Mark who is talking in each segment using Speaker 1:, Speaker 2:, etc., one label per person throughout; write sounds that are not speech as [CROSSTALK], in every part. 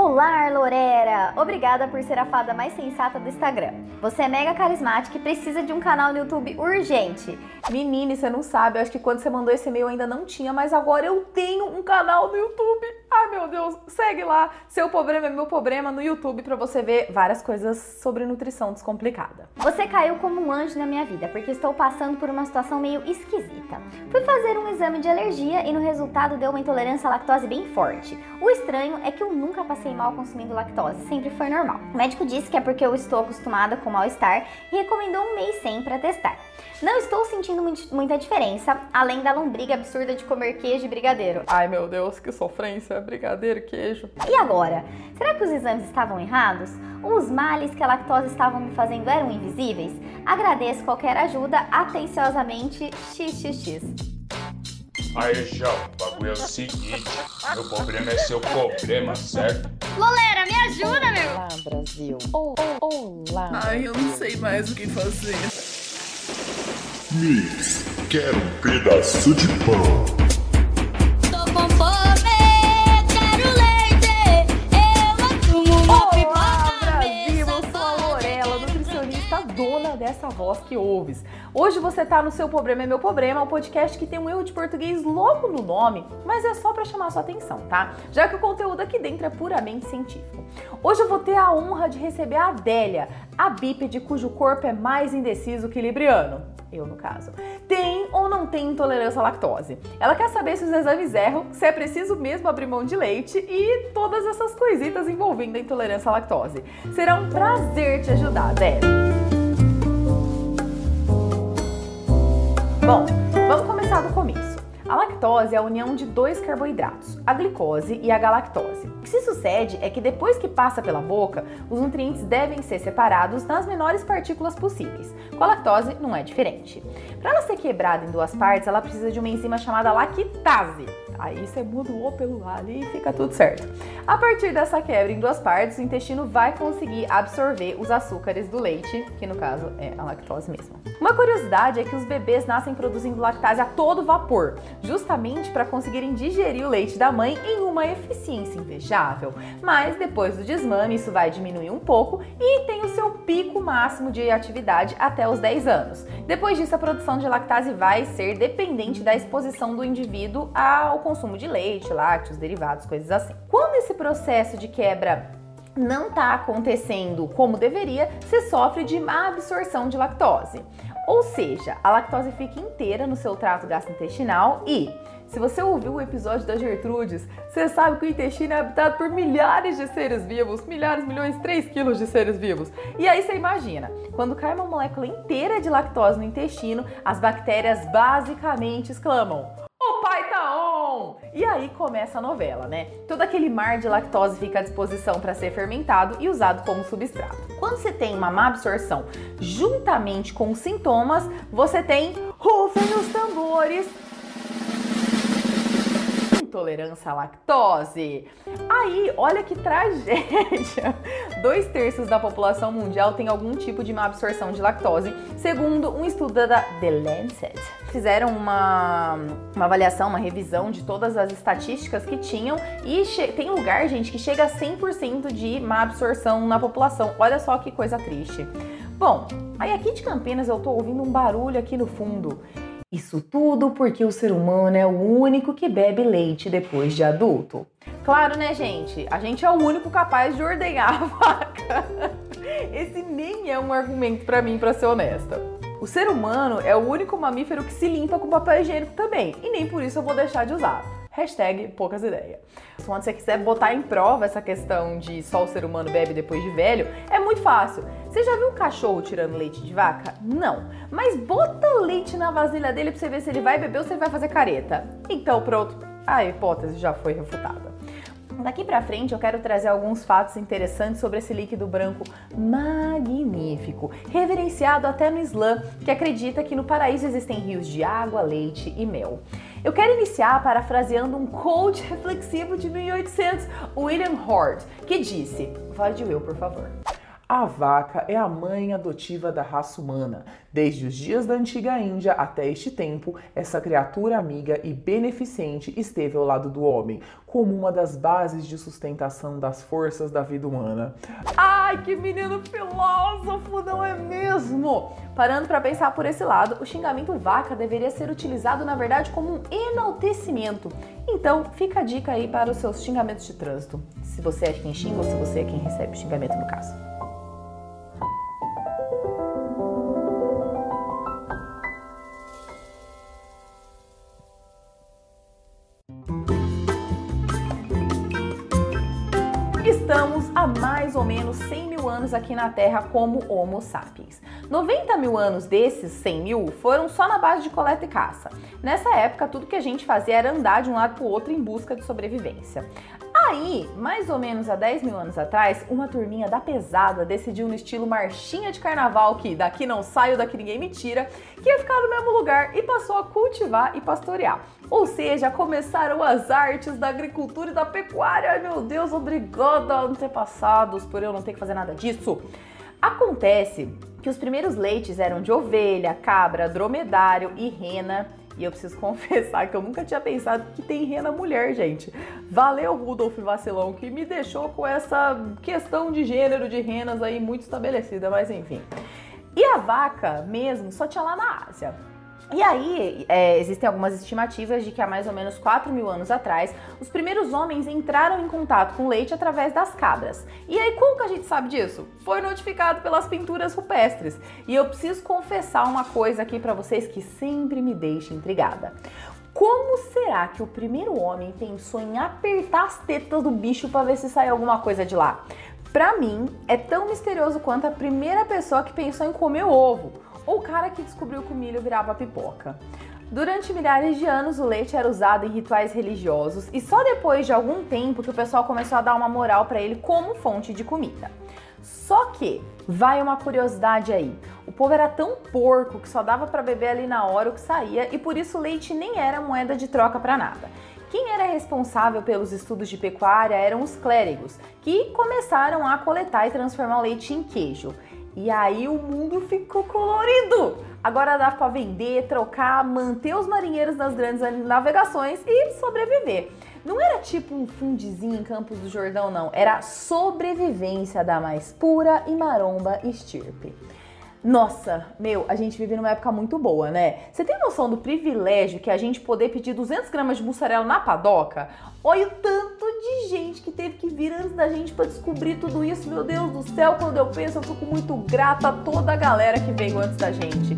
Speaker 1: Olá, Lorera! Obrigada por ser a fada mais sensata do Instagram. Você é mega carismática e precisa de um canal no YouTube urgente.
Speaker 2: Menina, você não sabe, eu acho que quando você mandou esse e-mail ainda não tinha, mas agora eu tenho um canal no YouTube. Ai meu Deus, segue lá, seu problema é meu problema no YouTube para você ver várias coisas sobre nutrição descomplicada.
Speaker 1: Você caiu como um anjo na minha vida, porque estou passando por uma situação meio esquisita. Fui fazer um exame de alergia e no resultado deu uma intolerância à lactose bem forte. O estranho é que eu nunca passei mal consumindo lactose, sempre foi normal. O médico disse que é porque eu estou acostumada com mal-estar e recomendou um mês sem para testar. Não estou sentindo muita diferença, além da lombriga absurda de comer queijo e brigadeiro.
Speaker 2: Ai meu Deus, que sofrência, brigadeiro e queijo.
Speaker 1: E agora? Será que os exames estavam errados? Os males que a lactose estavam me fazendo eram invisíveis? Agradeço qualquer ajuda, atenciosamente, xxx.
Speaker 3: Aí, João, o bagulho é o seguinte: meu problema é seu problema, certo?
Speaker 1: Lolera, me ajuda, meu!
Speaker 2: Olá, Brasil. Oh, oh, olá.
Speaker 4: Ai, eu não sei mais o que fazer.
Speaker 3: Mix, quero um pedaço de pão.
Speaker 2: Dessa voz que ouves. Hoje você tá no Seu Problema é Meu Problema, um podcast que tem um erro de português logo no nome, mas é só para chamar sua atenção, tá? Já que o conteúdo aqui dentro é puramente científico. Hoje eu vou ter a honra de receber a Adélia, a bípede cujo corpo é mais indeciso que libriano. Eu, no caso. Tem ou não tem intolerância à lactose? Ela quer saber se os exames erram, se é preciso mesmo abrir mão de leite e todas essas coisitas envolvendo a intolerância à lactose. Será um prazer te ajudar, Adélia. Bom, vamos começar do começo. A lactose é a união de dois carboidratos, a glicose e a galactose. O que se sucede é que depois que passa pela boca, os nutrientes devem ser separados nas menores partículas possíveis. Com a lactose não é diferente. Para ela ser quebrada em duas partes, ela precisa de uma enzima chamada lactase. Aí você muda o O pelo A ali e fica tudo certo. A partir dessa quebra em duas partes, o intestino vai conseguir absorver os açúcares do leite, que no caso é a lactose mesmo. Uma curiosidade é que os bebês nascem produzindo lactase a todo vapor, justamente para conseguirem digerir o leite da mãe em uma eficiência invejável. Mas depois do desmame, isso vai diminuir um pouco e tem o seu pico máximo de atividade até os 10 anos. Depois disso, a produção de lactase vai ser dependente da exposição do indivíduo ao consumo de leite, lácteos, derivados, coisas assim. Quando esse processo de quebra não está acontecendo como deveria, você sofre de má absorção de lactose. Ou seja, a lactose fica inteira no seu trato gastrointestinal e, se você ouviu o episódio da Gertrudes, você sabe que o intestino é habitado por milhares de seres vivos, milhares, milhões, 3 quilos de seres vivos. E aí você imagina, quando cai uma molécula inteira de lactose no intestino, as bactérias basicamente exclamam: O pai tá on! E aí começa a novela, né? Todo aquele mar de lactose fica à disposição para ser fermentado e usado como substrato. Quando você tem uma má absorção juntamente com sintomas, você tem rufem os tambores intolerância à lactose. Aí, olha que tragédia! [LAUGHS] Dois terços da população mundial tem algum tipo de má absorção de lactose, segundo um estudo da The Lancet. Fizeram uma, uma avaliação, uma revisão de todas as estatísticas que tinham e tem lugar, gente, que chega a 100% de má absorção na população. Olha só que coisa triste. Bom, aí aqui de Campinas eu tô ouvindo um barulho aqui no fundo. Isso tudo porque o ser humano é o único que bebe leite depois de adulto. Claro, né, gente? A gente é o único capaz de ordenhar [LAUGHS] a vaca. Esse nem é um argumento para mim, para ser honesta. O ser humano é o único mamífero que se limpa com papel higiênico também, e nem por isso eu vou deixar de usar. Hashtag poucas ideias. Quando você quiser botar em prova essa questão de só o ser humano bebe depois de velho, é muito fácil. Você já viu um cachorro tirando leite de vaca? Não. Mas bota leite na vasilha dele pra você ver se ele vai beber ou se ele vai fazer careta. Então pronto, a hipótese já foi refutada. Daqui pra frente eu quero trazer alguns fatos interessantes sobre esse líquido branco magnífico, reverenciado até no Islã, que acredita que no paraíso existem rios de água, leite e mel. Eu quero iniciar parafraseando um coach reflexivo de 1800, William Hort, que disse: Vai de eu, por favor. A vaca é a mãe adotiva da raça humana. Desde os dias da antiga Índia até este tempo, essa criatura amiga e beneficente esteve ao lado do homem, como uma das bases de sustentação das forças da vida humana. Ai, que menino filósofo, não é mesmo? Parando para pensar por esse lado, o xingamento vaca deveria ser utilizado, na verdade, como um enaltecimento. Então, fica a dica aí para os seus xingamentos de trânsito. Se você é quem xinga ou se você é quem recebe xingamento no caso. Aqui na Terra como Homo sapiens. 90 mil anos desses 100 mil foram só na base de coleta e caça. Nessa época, tudo que a gente fazia era andar de um lado para o outro em busca de sobrevivência. Aí, mais ou menos há 10 mil anos atrás, uma turminha da pesada decidiu no estilo marchinha de carnaval que daqui não saio, daqui ninguém me tira, que ia ficar no mesmo lugar e passou a cultivar e pastorear. Ou seja, começaram as artes da agricultura e da pecuária. Ai meu Deus, obrigada antepassados por eu não ter que fazer nada disso. Acontece que os primeiros leites eram de ovelha, cabra, dromedário e rena. E eu preciso [LAUGHS] confessar que eu nunca tinha pensado que tem rena mulher, gente. Valeu, Rudolf Vacilão, que me deixou com essa questão de gênero de renas aí muito estabelecida, mas enfim. E a vaca mesmo só tinha lá na Ásia. E aí, é, existem algumas estimativas de que há mais ou menos 4 mil anos atrás, os primeiros homens entraram em contato com leite através das cabras. E aí, como que a gente sabe disso? Foi notificado pelas pinturas rupestres. E eu preciso confessar uma coisa aqui para vocês que sempre me deixa intrigada. Como será que o primeiro homem pensou em apertar as tetas do bicho para ver se sai alguma coisa de lá? Para mim, é tão misterioso quanto a primeira pessoa que pensou em comer ovo o cara que descobriu que o milho virava pipoca. Durante milhares de anos, o leite era usado em rituais religiosos e só depois de algum tempo que o pessoal começou a dar uma moral para ele como fonte de comida. Só que vai uma curiosidade aí. O povo era tão porco que só dava para beber ali na hora o que saía e por isso o leite nem era moeda de troca para nada. Quem era responsável pelos estudos de pecuária eram os clérigos, que começaram a coletar e transformar o leite em queijo. E aí o mundo ficou colorido. Agora dá para vender, trocar, manter os marinheiros nas grandes navegações e sobreviver. Não era tipo um fundizinho em Campos do Jordão, não. Era sobrevivência da mais pura e maromba estirpe. Nossa, meu, a gente vive numa época muito boa, né? Você tem noção do privilégio que é a gente poder pedir 200 gramas de mussarela na padoca? Olha o tanto de gente que teve que vir antes da gente para descobrir tudo isso. Meu Deus do céu, quando eu penso, eu fico muito grata a toda a galera que veio antes da gente.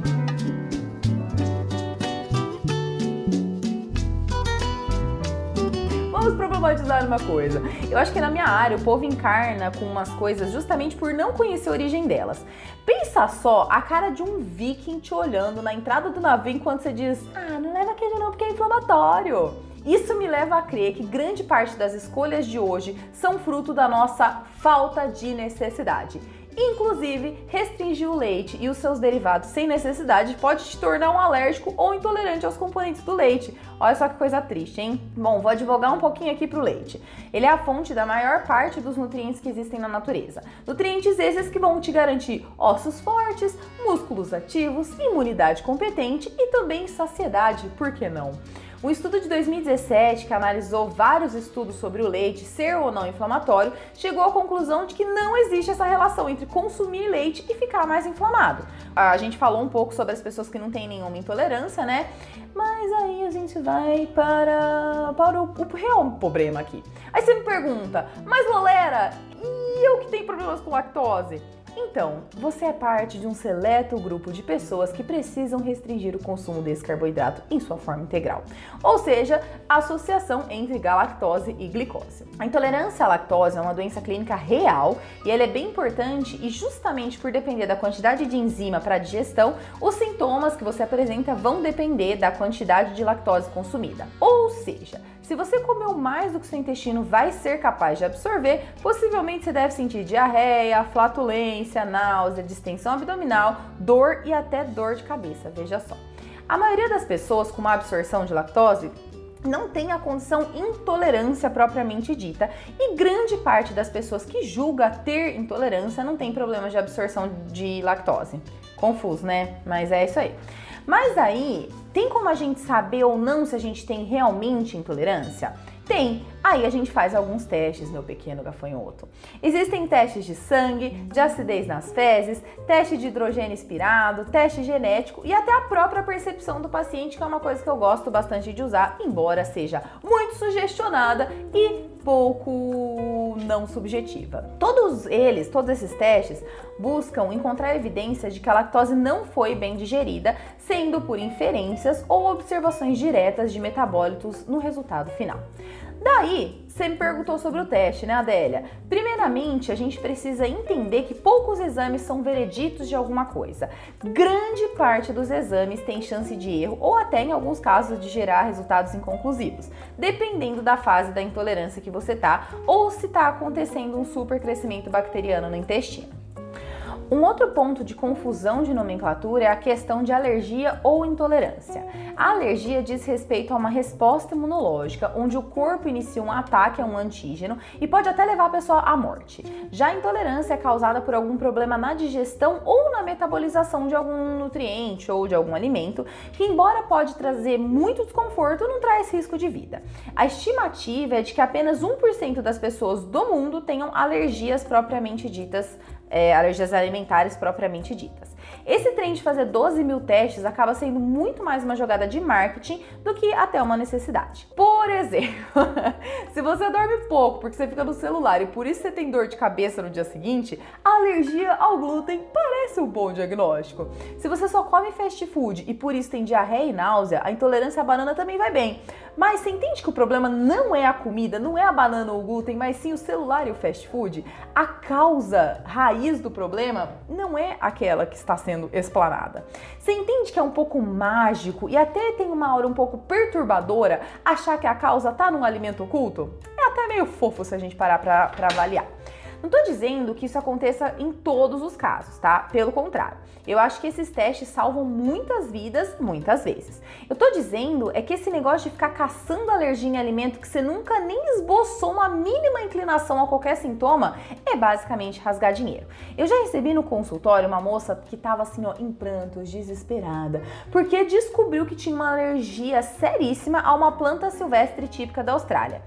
Speaker 2: Vamos problematizar uma coisa. Eu acho que na minha área o povo encarna com umas coisas justamente por não conhecer a origem delas. Pensa só a cara de um viking te olhando na entrada do navio enquanto você diz: Ah, não leva queijo não porque é inflamatório. Isso me leva a crer que grande parte das escolhas de hoje são fruto da nossa falta de necessidade. Inclusive, restringir o leite e os seus derivados sem necessidade pode te tornar um alérgico ou intolerante aos componentes do leite. Olha só que coisa triste, hein? Bom, vou advogar um pouquinho aqui pro leite. Ele é a fonte da maior parte dos nutrientes que existem na natureza. Nutrientes esses que vão te garantir ossos fortes, músculos ativos, imunidade competente e também saciedade, por que não? Um estudo de 2017 que analisou vários estudos sobre o leite ser ou não inflamatório chegou à conclusão de que não existe essa relação entre consumir leite e ficar mais inflamado. A gente falou um pouco sobre as pessoas que não têm nenhuma intolerância, né? Mas aí a gente vai para, para o, o real problema aqui. Aí você me pergunta, mas Lolera, e eu que tenho problemas com lactose? Então, você é parte de um seleto grupo de pessoas que precisam restringir o consumo desse carboidrato em sua forma integral, ou seja, a associação entre galactose e glicose. A intolerância à lactose é uma doença clínica real e ela é bem importante e justamente por depender da quantidade de enzima para a digestão, os sintomas que você apresenta vão depender da quantidade de lactose consumida. Ou seja, se você comeu mais do que seu intestino vai ser capaz de absorver, possivelmente você deve sentir diarreia, flatulência, náusea, distensão abdominal, dor e até dor de cabeça, veja só. A maioria das pessoas com uma absorção de lactose não tem a condição intolerância propriamente dita e grande parte das pessoas que julga ter intolerância não tem problema de absorção de lactose. Confuso, né? Mas é isso aí. Mas aí, tem como a gente saber ou não se a gente tem realmente intolerância? Tem. Aí a gente faz alguns testes, meu pequeno gafanhoto. Existem testes de sangue, de acidez nas fezes, teste de hidrogênio expirado, teste genético e até a própria percepção do paciente, que é uma coisa que eu gosto bastante de usar, embora seja muito sugestionada e pouco não subjetiva. Todos eles, todos esses testes, buscam encontrar evidências de que a lactose não foi bem digerida, sendo por inferências ou observações diretas de metabólitos no resultado final. Daí, você me perguntou sobre o teste, né, Adélia? Primeiramente, a gente precisa entender que poucos exames são vereditos de alguma coisa. Grande parte dos exames tem chance de erro ou até, em alguns casos, de gerar resultados inconclusivos, dependendo da fase da intolerância que você tá ou se está acontecendo um supercrescimento bacteriano no intestino. Um outro ponto de confusão de nomenclatura é a questão de alergia ou intolerância. A alergia diz respeito a uma resposta imunológica, onde o corpo inicia um ataque a um antígeno e pode até levar a pessoa à morte. Já a intolerância é causada por algum problema na digestão ou na metabolização de algum nutriente ou de algum alimento, que embora pode trazer muito desconforto, não traz risco de vida. A estimativa é de que apenas 1% das pessoas do mundo tenham alergias propriamente ditas é, alergias alimentares propriamente ditas. Esse trem de fazer 12 mil testes acaba sendo muito mais uma jogada de marketing do que até uma necessidade. Por exemplo, [LAUGHS] se você dorme pouco porque você fica no celular e por isso você tem dor de cabeça no dia seguinte, a alergia ao glúten parece um bom diagnóstico. Se você só come fast food e por isso tem diarreia e náusea, a intolerância à banana também vai bem. Mas você entende que o problema não é a comida, não é a banana ou o glúten, mas sim o celular e o fast food? A causa raiz do problema não é aquela que está sendo explanada. Você entende que é um pouco mágico e até tem uma aura um pouco perturbadora achar que a causa está num alimento oculto? É até meio fofo se a gente parar para avaliar. Não tô dizendo que isso aconteça em todos os casos, tá? Pelo contrário. Eu acho que esses testes salvam muitas vidas, muitas vezes. Eu tô dizendo é que esse negócio de ficar caçando alergia em alimento que você nunca nem esboçou uma mínima inclinação a qualquer sintoma é basicamente rasgar dinheiro. Eu já recebi no consultório uma moça que tava assim, ó, em prantos, desesperada, porque descobriu que tinha uma alergia seríssima a uma planta silvestre típica da Austrália.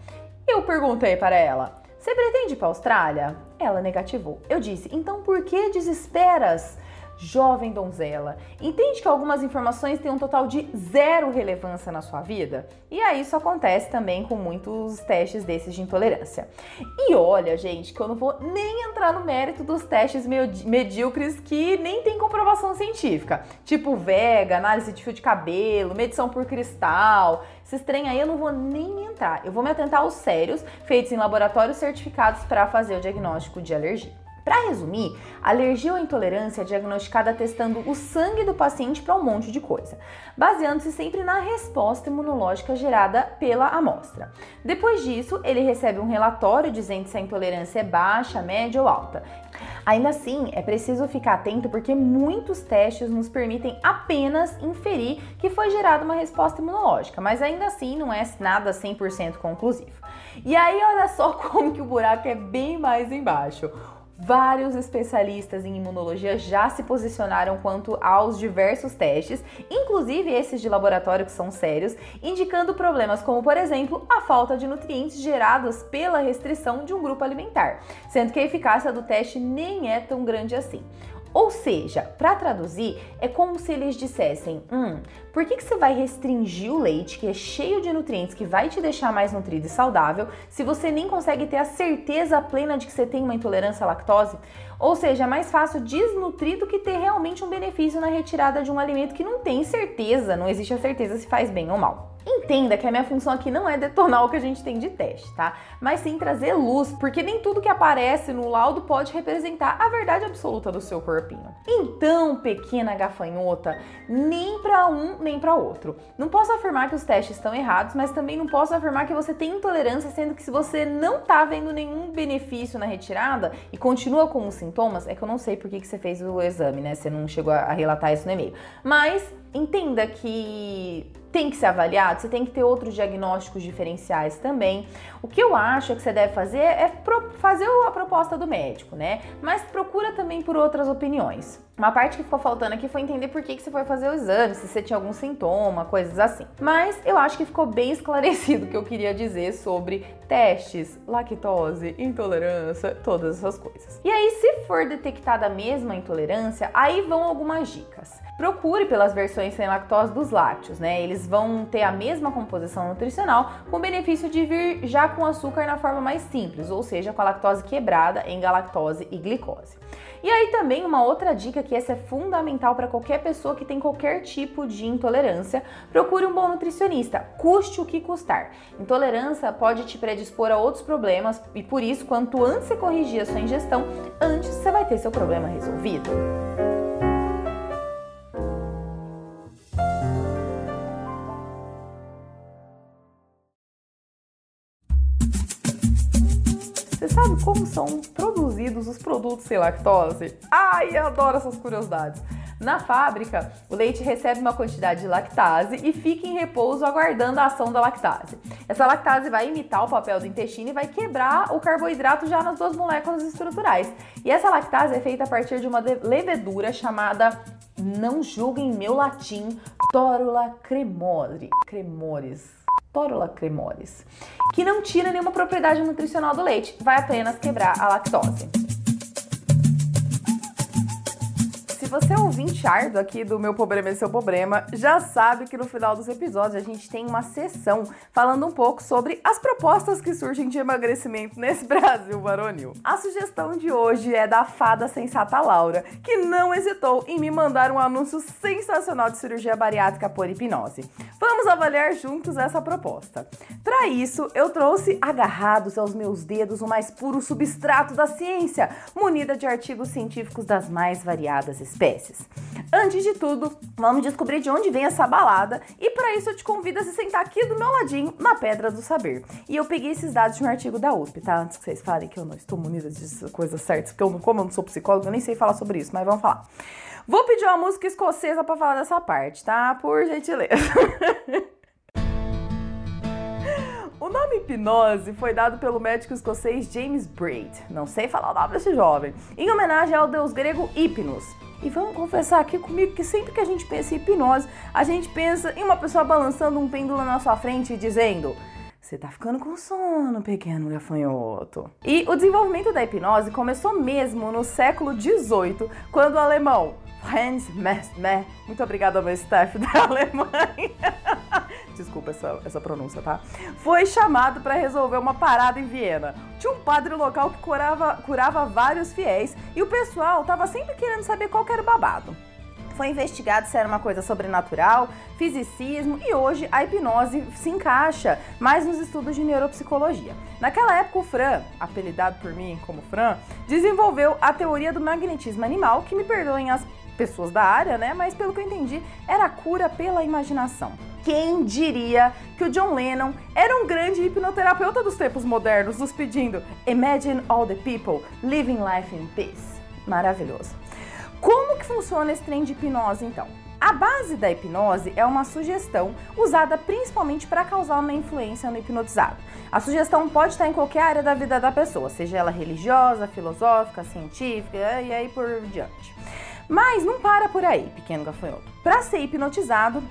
Speaker 2: Eu perguntei para ela: você pretende ir para a Austrália? Ela negativou. Eu disse: então por que desesperas? Jovem donzela, entende que algumas informações têm um total de zero relevância na sua vida? E aí isso acontece também com muitos testes desses de intolerância. E olha, gente, que eu não vou nem entrar no mérito dos testes medíocres que nem tem comprovação científica, tipo vega, análise de fio de cabelo, medição por cristal. Esses trem aí eu não vou nem entrar. Eu vou me atentar aos sérios, feitos em laboratórios certificados para fazer o diagnóstico de alergia. Para resumir, alergia ou intolerância é diagnosticada testando o sangue do paciente para um monte de coisa, baseando-se sempre na resposta imunológica gerada pela amostra. Depois disso, ele recebe um relatório dizendo se a intolerância é baixa, média ou alta. Ainda assim, é preciso ficar atento porque muitos testes nos permitem apenas inferir que foi gerada uma resposta imunológica, mas ainda assim não é nada 100% conclusivo. E aí, olha só [LAUGHS] como que o buraco é bem mais embaixo. Vários especialistas em imunologia já se posicionaram quanto aos diversos testes, inclusive esses de laboratório que são sérios, indicando problemas como, por exemplo, a falta de nutrientes gerados pela restrição de um grupo alimentar, sendo que a eficácia do teste nem é tão grande assim. Ou seja, para traduzir, é como se eles dissessem: hum, por que, que você vai restringir o leite, que é cheio de nutrientes, que vai te deixar mais nutrido e saudável, se você nem consegue ter a certeza plena de que você tem uma intolerância à lactose? Ou seja, é mais fácil desnutrir do que ter realmente um benefício na retirada de um alimento que não tem certeza, não existe a certeza se faz bem ou mal. Entenda que a minha função aqui não é detonar o que a gente tem de teste, tá? Mas sim trazer luz, porque nem tudo que aparece no laudo pode representar a verdade absoluta do seu corpinho. Então, pequena gafanhota, nem para um nem para outro. Não posso afirmar que os testes estão errados, mas também não posso afirmar que você tem intolerância, sendo que se você não tá vendo nenhum benefício na retirada e continua com os sintomas, é que eu não sei por que, que você fez o exame, né? Você não chegou a relatar isso no e-mail. Mas entenda que tem que ser avaliado, você tem que ter outros diagnósticos diferenciais também. O que eu acho que você deve fazer é fazer a proposta do médico, né? Mas procura também por outras opiniões. Uma parte que ficou faltando aqui foi entender por que, que você foi fazer o exame, se você tinha algum sintoma, coisas assim. Mas eu acho que ficou bem esclarecido o que eu queria dizer sobre testes, lactose, intolerância, todas essas coisas. E aí, se for detectada mesmo a intolerância, aí vão algumas dicas. Procure pelas versões sem lactose dos lácteos, né? Eles vão ter a mesma composição nutricional, com benefício de vir já com açúcar na forma mais simples, ou seja, com a lactose quebrada em galactose e glicose. E aí também uma outra dica que essa é fundamental para qualquer pessoa que tem qualquer tipo de intolerância, procure um bom nutricionista, custe o que custar. Intolerância pode te predispor a outros problemas e por isso, quanto antes você corrigir a sua ingestão, antes você vai ter seu problema resolvido. Como são produzidos os produtos sem lactose? Ai, eu adoro essas curiosidades. Na fábrica, o leite recebe uma quantidade de lactase e fica em repouso aguardando a ação da lactase. Essa lactase vai imitar o papel do intestino e vai quebrar o carboidrato já nas duas moléculas estruturais. E essa lactase é feita a partir de uma levedura chamada, não julguem meu latim, Torula cremori, cremoris. Torula cremoris, que não tira nenhuma propriedade nutricional do leite, vai apenas quebrar a lactose. Você é ouvinte árduo aqui do Meu Problema é Seu Problema, já sabe que no final dos episódios a gente tem uma sessão falando um pouco sobre as propostas que surgem de emagrecimento nesse [LAUGHS] Brasil varonil. A sugestão de hoje é da fada sensata Laura, que não hesitou em me mandar um anúncio sensacional de cirurgia bariátrica por hipnose. Vamos avaliar juntos essa proposta. Para isso, eu trouxe agarrados aos meus dedos o mais puro substrato da ciência, munida de artigos científicos das mais variadas espécies. Antes de tudo, vamos descobrir de onde vem essa balada e para isso eu te convido a se sentar aqui do meu ladinho na Pedra do Saber. E eu peguei esses dados de um artigo da USP, tá? Antes que vocês falem que eu não estou munida de coisas certas, porque eu, não- como eu não sou psicóloga, eu nem sei falar sobre isso, mas vamos falar. Vou pedir uma música escocesa para falar dessa parte, tá? Por gentileza. [LAUGHS] O nome hipnose foi dado pelo médico escocês James Braid, não sei falar o nome desse jovem, em homenagem ao deus grego Hipnos. E vamos confessar aqui comigo que sempre que a gente pensa em hipnose, a gente pensa em uma pessoa balançando um pêndulo na sua frente e dizendo: Você tá ficando com sono, pequeno gafanhoto. E o desenvolvimento da hipnose começou mesmo no século XVIII, quando o alemão Hans Mesmer, muito obrigada ao meu staff [LAUGHS] da Alemanha, desculpa essa, essa pronúncia, tá? Foi chamado para resolver uma parada em Viena. Tinha um padre local que curava, curava vários fiéis e o pessoal tava sempre querendo saber qual era o babado. Foi investigado se era uma coisa sobrenatural, fisicismo e hoje a hipnose se encaixa mais nos estudos de neuropsicologia. Naquela época, o Fran, apelidado por mim como Fran, desenvolveu a teoria do magnetismo animal, que me perdoem as pessoas da área, né? Mas pelo que eu entendi, era cura pela imaginação. Quem diria que o John Lennon era um grande hipnoterapeuta dos tempos modernos, nos pedindo Imagine all the people living life in peace. Maravilhoso. Como que funciona esse trem de hipnose então? A base da hipnose é uma sugestão usada principalmente para causar uma influência no hipnotizado. A sugestão pode estar em qualquer área da vida da pessoa, seja ela religiosa, filosófica, científica e aí por diante. Mas não para por aí, pequeno gafanhoto. Para ser hipnotizado,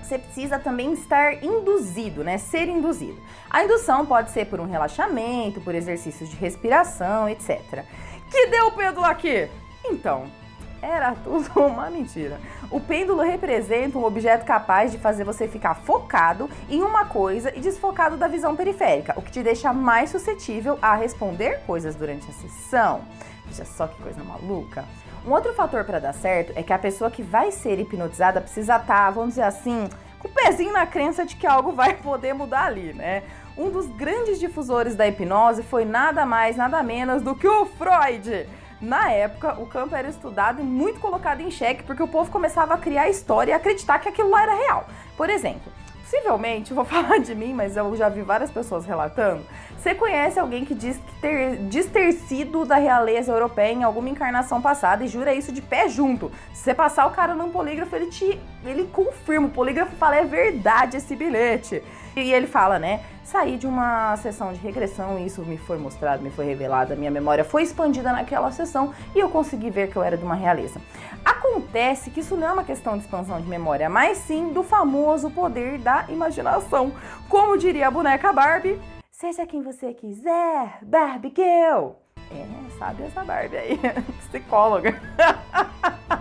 Speaker 2: você precisa também estar induzido, né? Ser induzido. A indução pode ser por um relaxamento, por exercícios de respiração, etc. Que deu o pêndulo aqui? Então, era tudo [LAUGHS] uma mentira. O pêndulo representa um objeto capaz de fazer você ficar focado em uma coisa e desfocado da visão periférica, o que te deixa mais suscetível a responder coisas durante a sessão. Veja só que coisa maluca. Um outro fator para dar certo é que a pessoa que vai ser hipnotizada precisa estar, vamos dizer assim, com o pezinho na crença de que algo vai [LAUGHS] poder mudar ali, né? Um dos grandes difusores da hipnose foi nada mais, nada menos do que o Freud. Na época, o campo era estudado e muito colocado em xeque porque o povo começava a criar história e acreditar que aquilo lá era real. Por exemplo, Possivelmente, [LAUGHS] vou falar de mim, mas eu já vi várias pessoas relatando. Você conhece alguém que diz, que ter, diz ter sido da realeza europeia em alguma encarnação passada e jura isso de pé junto. Se você passar o cara num polígrafo, ele te. ele confirma. O polígrafo fala, é verdade esse bilhete. E ele fala, né? Saí de uma sessão de regressão e isso me foi mostrado, me foi revelado, a minha memória foi expandida naquela sessão e eu consegui ver que eu era de uma realeza. Acontece que isso não é uma questão de expansão de memória, mas sim do famoso poder da imaginação. Como diria a boneca Barbie, seja quem você quiser, Barbie Girl. É, sabe essa Barbie aí, [LAUGHS] psicóloga. [LAUGHS]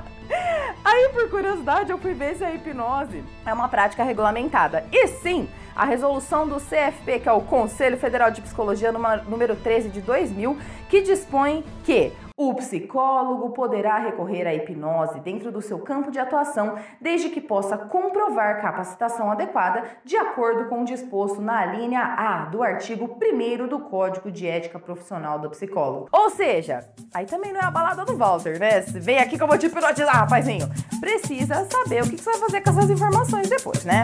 Speaker 2: Aí, por curiosidade, eu fui ver se a hipnose é uma prática regulamentada. E sim, a resolução do CFP, que é o Conselho Federal de Psicologia número 13 de 2000, que dispõe que o psicólogo poderá recorrer à hipnose dentro do seu campo de atuação, desde que possa comprovar capacitação adequada, de acordo com o disposto na linha A do artigo 1 do Código de Ética Profissional do Psicólogo. Ou seja, aí também não é a balada do Walter, né? Vem aqui que eu vou te hipnotizar, rapazinho. Precisa saber o que você vai fazer com essas informações depois, né?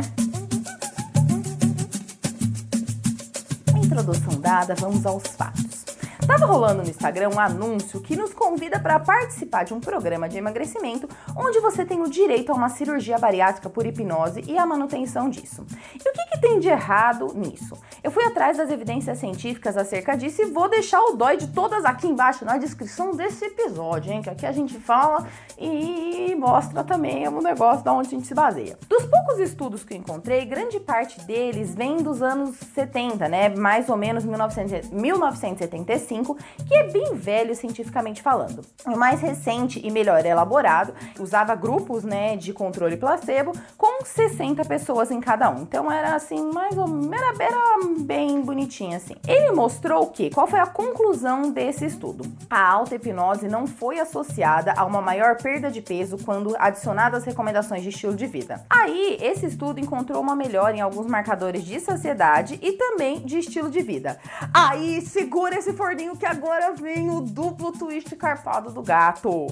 Speaker 2: Introdução dada, vamos aos fatos. Tava rolando no Instagram um anúncio que nos convida para participar de um programa de emagrecimento onde você tem o direito a uma cirurgia bariátrica por hipnose e a manutenção disso. E o que, que tem de errado nisso? Eu fui atrás das evidências científicas acerca disso e vou deixar o dói de todas aqui embaixo na descrição desse episódio, hein? Que aqui a gente fala e mostra também o negócio da onde a gente se baseia. Dos poucos estudos que eu encontrei, grande parte deles vem dos anos 70, né? Mais ou menos 1900, 1975 que é bem velho cientificamente falando. O mais recente e melhor elaborado usava grupos né, de controle placebo com 60 pessoas em cada um. Então era assim, mais ou menos, era, era bem bonitinho assim. Ele mostrou que, qual foi a conclusão desse estudo? A alta hipnose não foi associada a uma maior perda de peso quando adicionada às recomendações de estilo de vida. Aí, esse estudo encontrou uma melhora em alguns marcadores de saciedade e também de estilo de vida. Aí, segura esse forninho que agora vem o duplo twist carpado do gato.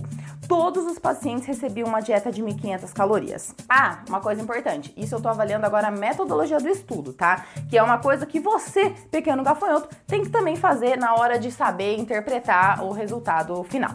Speaker 2: Todos os pacientes recebiam uma dieta de 1.500 calorias. Ah, uma coisa importante, isso eu tô avaliando agora a metodologia do estudo, tá? Que é uma coisa que você, pequeno gafanhoto, tem que também fazer na hora de saber interpretar o resultado final.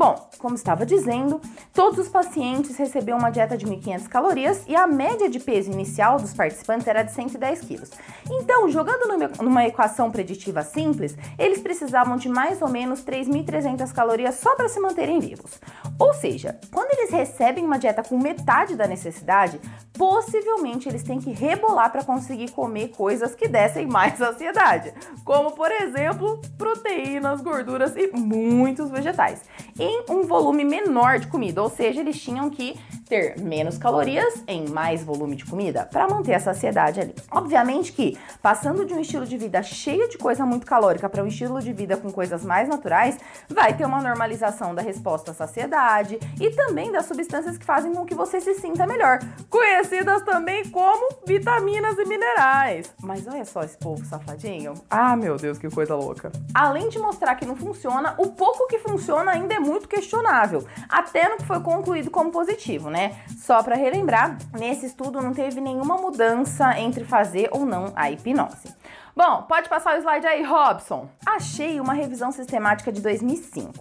Speaker 2: Bom, como estava dizendo, todos os pacientes recebiam uma dieta de 1.500 calorias e a média de peso inicial dos participantes era de 110 quilos. Então, jogando numa equação preditiva simples, eles precisavam de mais ou menos 3.300 calorias só para se manterem vivos. Ou seja, quando eles recebem uma dieta com metade da necessidade, possivelmente eles têm que rebolar para conseguir comer coisas que dessem mais [LAUGHS] saciedade, como por exemplo, proteínas, gorduras e muitos vegetais em um volume menor de comida, ou seja, eles tinham que ter menos calorias em mais volume de comida para manter a saciedade ali. Obviamente que passando de um estilo de vida cheio de coisa muito calórica para um estilo de vida com coisas mais naturais, vai ter uma normalização da resposta à saciedade e também das substâncias que fazem com que você se sinta melhor, conhecidas também como vitaminas e minerais. Mas olha só esse povo safadinho. Ah, meu Deus, que coisa louca. Além de mostrar que não funciona, o pouco que funciona ainda é muito questionável, até no que foi concluído como positivo, né? Né? Só para relembrar, nesse estudo não teve nenhuma mudança entre fazer ou não a hipnose. Bom, pode passar o slide aí, Robson. Achei uma revisão sistemática de 2005.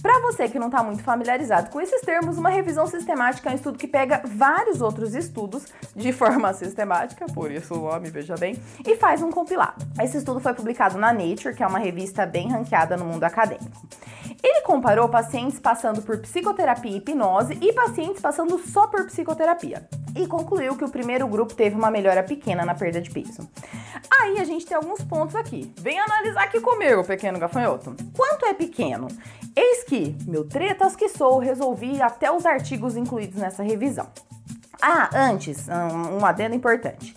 Speaker 2: Para você que não está muito familiarizado com esses termos, uma revisão sistemática é um estudo que pega vários outros estudos de forma sistemática, por isso o nome, veja bem, e faz um compilado. Esse estudo foi publicado na Nature, que é uma revista bem ranqueada no mundo acadêmico. Ele comparou pacientes passando por psicoterapia e hipnose e pacientes passando só por psicoterapia e concluiu que o primeiro grupo teve uma melhora pequena na perda de peso. Aí a gente tem alguns pontos aqui. Vem analisar aqui comigo, pequeno gafanhoto. Quanto é pequeno? Eis que, meu tretas que sou, resolvi até os artigos incluídos nessa revisão. Ah, antes, um, um adendo importante.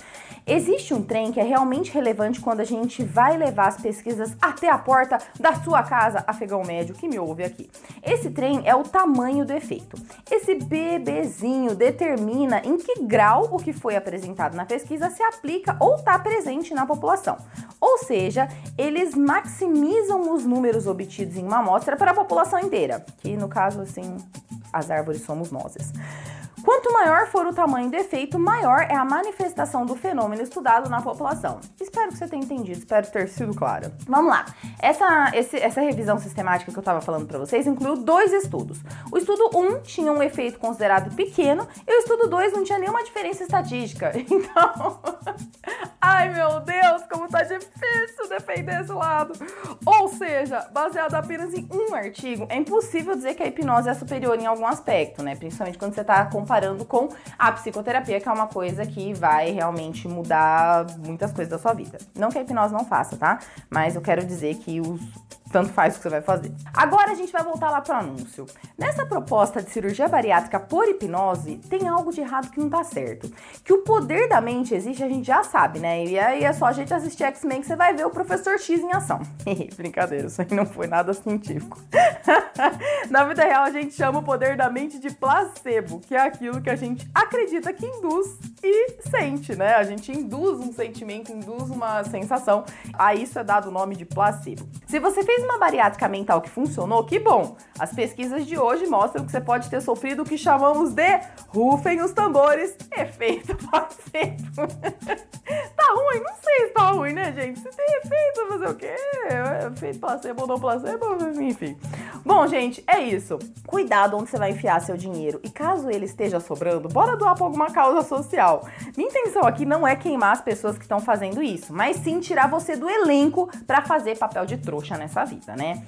Speaker 2: Existe um trem que é realmente relevante quando a gente vai levar as pesquisas até a porta da sua casa, afegão médio que me ouve aqui. Esse trem é o tamanho do efeito. Esse bebezinho determina em que grau o que foi apresentado na pesquisa se aplica ou está presente na população. Ou seja, eles maximizam os números obtidos em uma amostra para a população inteira, que no caso, assim, as árvores somos nós. Quanto maior for o tamanho do efeito, maior é a manifestação do fenômeno estudado na população. Espero que você tenha entendido, espero ter sido clara. Vamos lá. Essa, esse- essa revisão sistemática que eu estava falando para vocês incluiu dois estudos. O estudo 1 tinha um efeito considerado pequeno e o estudo 2 não tinha nenhuma diferença estatística. [LAUGHS] Então, ai meu Deus, como tá difícil defender esse lado. Ou seja, baseado apenas em um artigo, é impossível dizer que a hipnose é superior em algum aspecto, né? Principalmente quando você está comparando com a psicoterapia, que é uma coisa que vai realmente mudar muitas coisas da sua vida. Não que a hipnose não faça, tá? Mas eu quero dizer que os tanto faz o que você vai fazer. Agora a gente vai voltar lá pro anúncio. Nessa proposta de cirurgia bariátrica por hipnose, tem algo de errado que não tá certo. Que o poder da mente existe, a gente já sabe, né? E aí é só a gente assistir X-Men que você vai ver o professor X em ação. [LAUGHS] Brincadeira, isso aí não foi nada científico. [LAUGHS] Na vida real, a gente chama o poder da mente de placebo, que é aquilo que a gente acredita que induz e sente, né? A gente induz um sentimento, induz uma sensação. A isso é dado o nome de placebo. Se você fez uma bariátrica mental que funcionou, que bom! As pesquisas de hoje mostram que você pode ter sofrido o que chamamos de rufem os tambores, efeito [LAUGHS] placebo. tá ruim? Não sei se tá ruim, né, gente? Se tem efeito, fazer o quê? Efeito placebo ou não placebo, enfim. Bom, gente, é isso. Cuidado onde você vai enfiar seu dinheiro. E caso ele esteja sobrando, bora doar pra alguma causa social. Minha intenção aqui não é queimar as pessoas que estão fazendo isso, mas sim tirar você do elenco pra fazer papel de trouxa nessa né?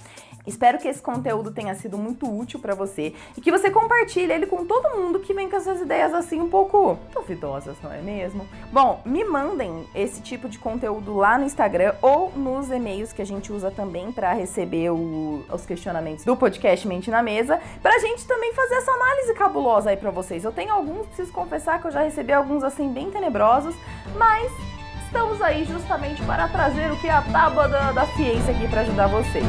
Speaker 2: Espero que esse conteúdo tenha sido muito útil pra você e que você compartilhe ele com todo mundo que vem com essas ideias assim um pouco duvidosas, não é mesmo? Bom, me mandem esse tipo de conteúdo lá no Instagram ou nos e-mails que a gente usa também pra receber o- os questionamentos do podcast Mente na Mesa, pra gente também fazer essa análise cabulosa aí pra vocês. Eu tenho alguns, preciso confessar que eu já recebi alguns assim bem tenebrosos, mas estamos aí justamente para trazer o que é a tábua da, da ciência aqui pra ajudar vocês.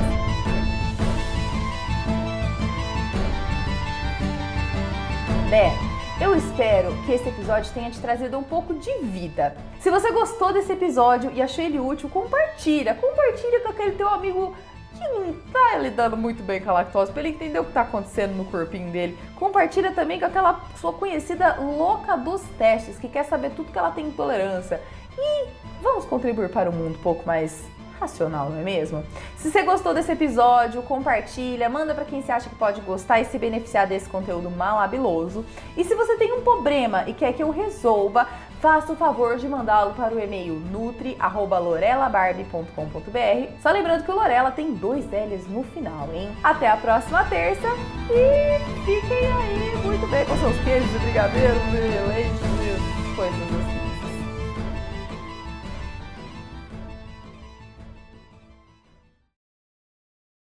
Speaker 2: Bé, eu espero que esse episódio tenha te trazido um pouco de vida. Se você gostou desse episódio e achou ele útil, compartilha. Compartilha com aquele teu amigo que não tá lidando muito bem com a lactose, pra ele entender o que tá acontecendo no corpinho dele. Compartilha também com aquela sua conhecida louca dos testes, que quer saber tudo que ela tem intolerância. E vamos contribuir para um mundo um pouco mais racional, não é mesmo? Se você gostou desse episódio, compartilha, manda pra quem você acha que pode gostar e se beneficiar desse conteúdo malabiloso. E se você tem um problema e quer que eu resolva, faça o favor de mandá-lo para o e-mail nutri@lorelabarbie.com.br. Só lembrando que o Lorela tem dois L's no final, hein? Até a próxima terça e fiquem aí muito bem com seus queijos e brigadeiros e leite coisas